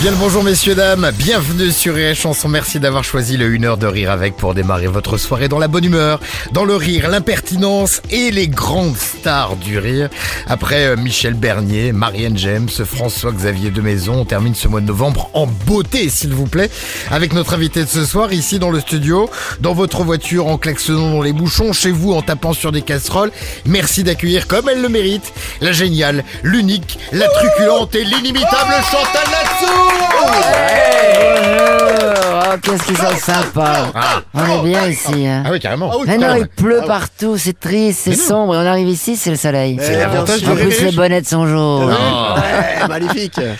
Bien le bonjour messieurs dames, bienvenue sur Rire Chanson, merci d'avoir choisi le 1 heure de rire avec pour démarrer votre soirée dans la bonne humeur, dans le rire, l'impertinence et les grandes stars du rire. Après euh, Michel Bernier, Marianne James, François-Xavier de Maison, on termine ce mois de novembre en beauté s'il vous plaît, avec notre invité de ce soir ici dans le studio, dans votre voiture en klaxonnant dans les bouchons, chez vous en tapant sur des casseroles. Merci d'accueillir comme elle le mérite, la géniale, l'unique, la truculente et l'inimitable Chantal Latsou Oh, qu'est-ce qu'ils sont sympas. Ah. On est bien ici. hein. Ah oui carrément. Mais non, il pleut partout, c'est triste, c'est sombre, et on arrive ici, c'est le soleil. C'est l'avantage En du plus, les bonnets sont jaunes. Ouais, magnifique.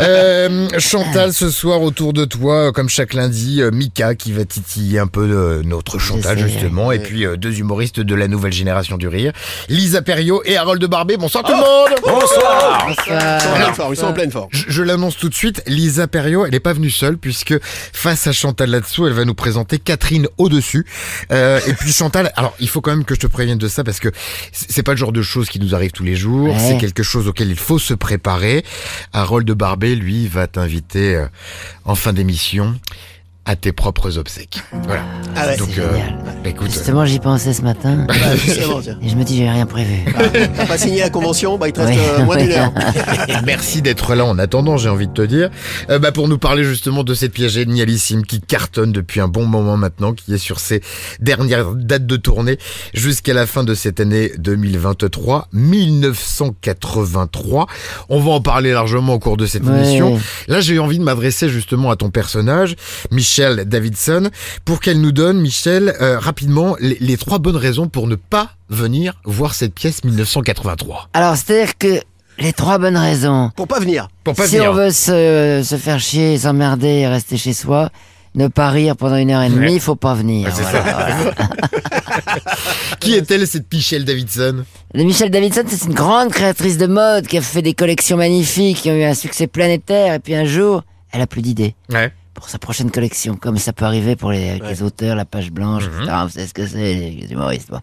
Euh, Chantal, ce soir autour de toi, euh, comme chaque lundi, euh, Mika qui va titiller un peu euh, notre Chantal justement, et puis euh, deux humoristes de la nouvelle génération du rire, Lisa Perriot et Harold Barbet. Bonsoir tout le monde. Bonsoir. Bonsoir. Ils sont en pleine forme, ils sont en pleine forme. Je, je l'annonce tout de suite, Lisa Perriot, elle n'est pas venue seule puisque face à Chantal là-dessous, elle va nous présenter Catherine au-dessus. Euh, et puis Chantal, alors il faut quand même que je te prévienne de ça parce que c'est pas le genre de choses qui nous arrive tous les jours, Ouais. c'est quelque chose auquel il faut se préparer. Harold Barbet, lui, va t'inviter euh, en fin d'émission à tes propres obsèques. Voilà. Ah ouais, Donc, c'est euh, génial. bah, écoute, Justement, j'y pensais ce matin, Bah, tiens. et je me dis, j'ai rien prévu. T'as pas signé la convention, bah il te reste Oui. euh, moins d'une heure. Merci d'être là en attendant, j'ai envie de te dire, Euh, bah, pour nous parler justement de cette pièce génialissime qui cartonne depuis un bon moment maintenant, qui est sur ses dernières dates de tournée jusqu'à la fin de cette année 2023, 1983. On va en parler largement au cours de cette Ouais. émission. Là, j'ai eu envie de m'adresser justement à ton personnage, Michel Davidson, pour qu'elle nous donne, Michel, euh, rapidement, les, les trois bonnes raisons pour ne pas venir voir cette pièce 1983. Alors, c'est-à-dire que les trois bonnes raisons. Pour pas venir. Pour pas si venir. on veut se, se faire chier, s'emmerder et rester chez soi, ne pas rire pendant une heure et demie, Ouais. il faut pas venir. Ouais, Voilà. Qui est-elle, cette Michelle Davidson? Le Michelle Davidson, c'est une grande créatrice de mode qui a fait des collections magnifiques, qui ont eu un succès planétaire, et puis un jour, elle a plus d'idées Ouais. Pour sa prochaine collection, comme ça peut arriver pour les, auteurs, la page blanche, Mhm. etc. Vous savez ce que c'est, les humoristes. bon.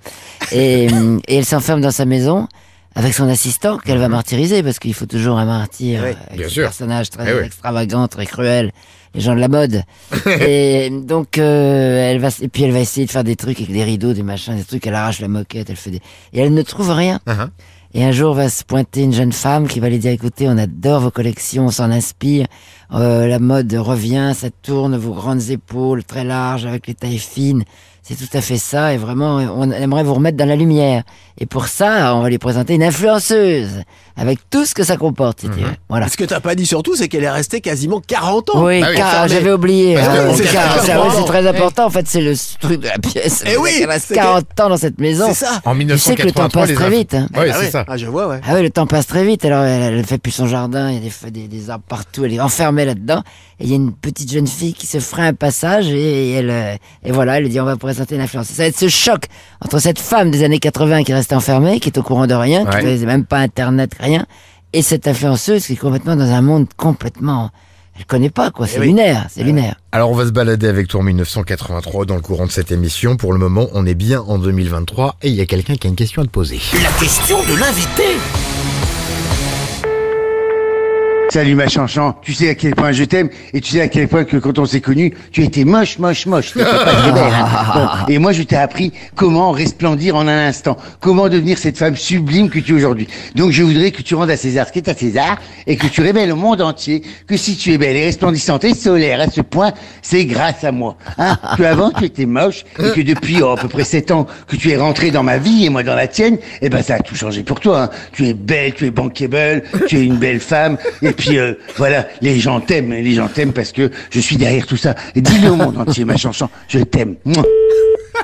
Et, et elle s'enferme dans sa maison avec son assistant qu'elle va martyriser, parce qu'il faut toujours un martyr euh, avec Mhm. bien sûr. personnage très Eh oui. extravagant, très cruel, les gens de la mode. et donc, euh, elle va, et puis elle va essayer de faire des trucs avec des rideaux, des machins, des trucs, elle arrache la moquette, elle fait des, et elle ne trouve rien. Uh-huh. Et un jour va se pointer une jeune femme qui va lui dire écoutez, on adore vos collections, on s'en inspire. Euh, la mode revient, ça tourne, vos grandes épaules très larges avec les tailles fines. C'est tout à fait ça et vraiment on aimerait vous remettre dans la lumière. Et pour ça, on va lui présenter une influenceuse avec tout ce que ça comporte. veux. Voilà. Ce que t'as pas dit surtout, c'est qu'elle est restée quasiment 40 ans. Oui, Ah oui, car j'avais oublié. Hein, c'est très important. En fait, c'est le truc de la pièce. Eh oui, elle reste c'est que- 40 ans dans cette maison. C'est ça. En Tu sais que le temps 1983, passe très vite. hein. Ouais, Ah c'est ça. Ah, je vois, ouais. Ah oui, le temps passe très vite. Alors, elle, elle fait plus son jardin, il y a des, feux- des, des arbres partout, elle est enfermée là-dedans. Et il y a une petite jeune fille qui se ferait un passage et, et elle, euh, et voilà, elle lui dit on va présenter une influence. Ça va être ce choc entre cette femme des années 80 qui reste enfermée, qui est au courant de rien, qui ne même pas Internet, rien, et cette influenceuse qui est complètement dans un monde complètement, elle connaît pas quoi, c'est oui. lunaire, c'est lunaire. Alors on va se balader avec toi en 1983 dans le courant de cette émission. Pour le moment, on est bien en 2023 et il y a quelqu'un qui a une question à te poser. La question de l'invité. Salut ma chanson, tu sais à quel point je t'aime et tu sais à quel point que quand on s'est connus, tu étais moche, moche, moche. Pas belle, hein. Bon, et moi je t'ai appris comment resplendir en un instant, comment devenir cette femme sublime que tu es aujourd'hui. Donc je voudrais que tu rendes à César ce qui est à César et que tu révèles au monde entier que si tu es belle et resplendissante et solaire à ce point, c'est grâce à moi. Hein que avant tu étais moche et que depuis oh, à peu près sept ans que tu es rentré dans ma vie et moi dans la tienne, eh ben ça a tout changé pour toi. Hein. Tu es belle, tu es bankable, tu es une belle femme et puis euh, voilà, les gens t'aiment, les gens t'aiment parce que je suis derrière tout ça. Et dis-le au monde entier ma chanson, je t'aime.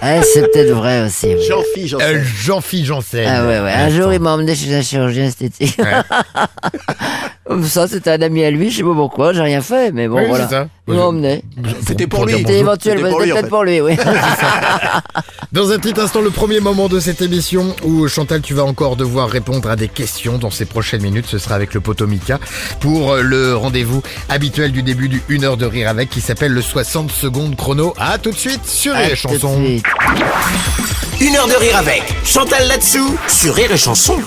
Eh, c'est peut-être vrai aussi. oui. Euh, sais. Jean-Philippe Janssen. Ah ouais, ouais. Un jour, il m'a emmené chez un chirurgien esthétique. Ça, c'était un ami à lui, je sais pas pourquoi, j'ai rien fait, mais bon, Oui, voilà. c'est ça. Il m'a emmené. C'était pour lui. C'était éventuel, C'était pour c'était lui, en peut-être fait. pour lui, oui. Dans un petit instant, le premier moment de cette émission où Chantal, tu vas encore devoir répondre à des questions dans ces prochaines minutes. Ce sera avec le poteau Mika pour le rendez-vous habituel du début du 1 heure de rire avec qui s'appelle le 60 secondes chrono. À tout de suite sur les tout de chansons. suite. Une heure de rire avec Chantal là-dessous sur Rire et Chanson.